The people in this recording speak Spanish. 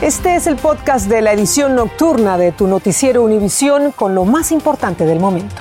Este es el podcast de la edición nocturna de tu noticiero Univisión con lo más importante del momento.